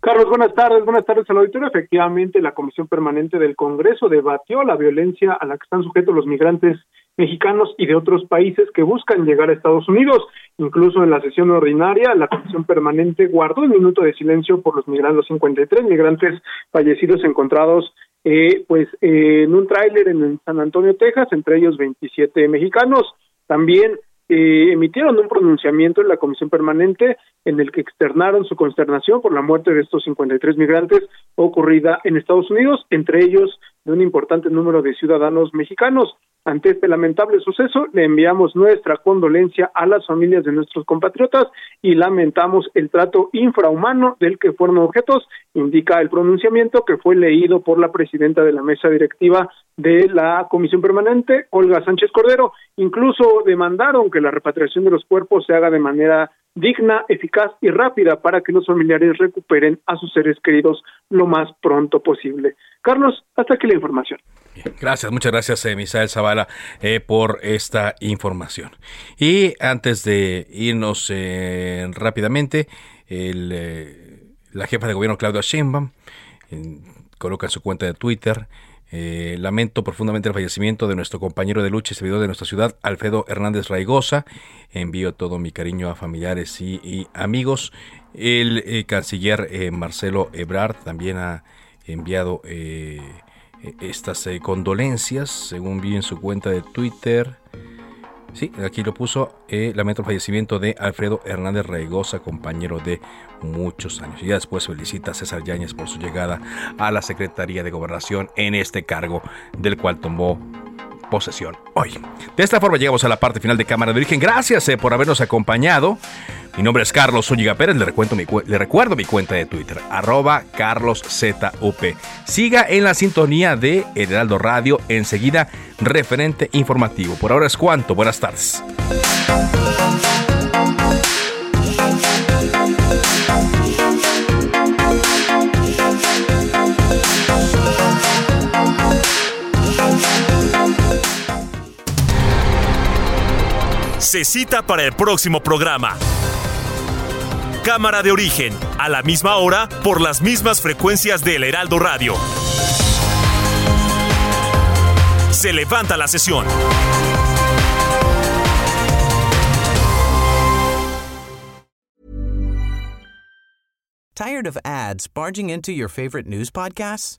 Carlos, buenas tardes, buenas tardes al auditorio. Efectivamente, la Comisión Permanente del Congreso debatió la violencia a la que están sujetos los migrantes mexicanos y de otros países que buscan llegar a Estados Unidos. Incluso en la sesión ordinaria, la Comisión Permanente guardó un minuto de silencio por los migrantes, 53 migrantes fallecidos encontrados eh, pues eh, en un tráiler en San Antonio, Texas, entre ellos 27 mexicanos. También eh, emitieron un pronunciamiento en la comisión permanente en el que externaron su consternación por la muerte de estos 53 migrantes ocurrida en Estados Unidos, entre ellos de un importante número de ciudadanos mexicanos. Ante este lamentable suceso, le enviamos nuestra condolencia a las familias de nuestros compatriotas y lamentamos el trato infrahumano del que fueron objetos, indica el pronunciamiento que fue leído por la presidenta de la mesa directiva de la Comisión Permanente, Olga Sánchez Cordero. Incluso demandaron que la repatriación de los cuerpos se haga de manera digna, eficaz y rápida para que los familiares recuperen a sus seres queridos lo más pronto posible. Carlos, hasta aquí la información.
Gracias, muchas gracias, eh, Misael Zavala, eh, por esta información. Y antes de irnos eh, rápidamente, la jefa de gobierno, Claudia Sheinbaum, coloca en su cuenta de Twitter lamento profundamente el fallecimiento de nuestro compañero de lucha y servidor de nuestra ciudad, Alfredo Hernández Raigosa. Envío todo mi cariño a familiares y, amigos. El canciller Marcelo Ebrard también ha enviado estas condolencias, según vi en su cuenta de Twitter. Sí, aquí lo puso. Eh, lamento el fallecimiento de Alfredo Hernández Reigosa, compañero de muchos años. Y ya después felicita a César Yáñez por su llegada a la Secretaría de Gobernación en este cargo del cual tomó posesión hoy. De esta forma llegamos a la parte final de Cámara de Origen. Gracias eh, por habernos acompañado. Mi nombre es Carlos Zúñiga Pérez. Le recuerdo, mi, le recuerdo mi cuenta de Twitter, arroba carloszup. Siga en la sintonía de Heraldo Radio. Enseguida, referente informativo. Por ahora es cuanto. Buenas tardes.
Se cita para el próximo programa. Cámara de origen, a la misma hora, por las mismas frecuencias del Heraldo Radio. Se levanta la sesión.
Tired of ads barging into your favorite news podcasts?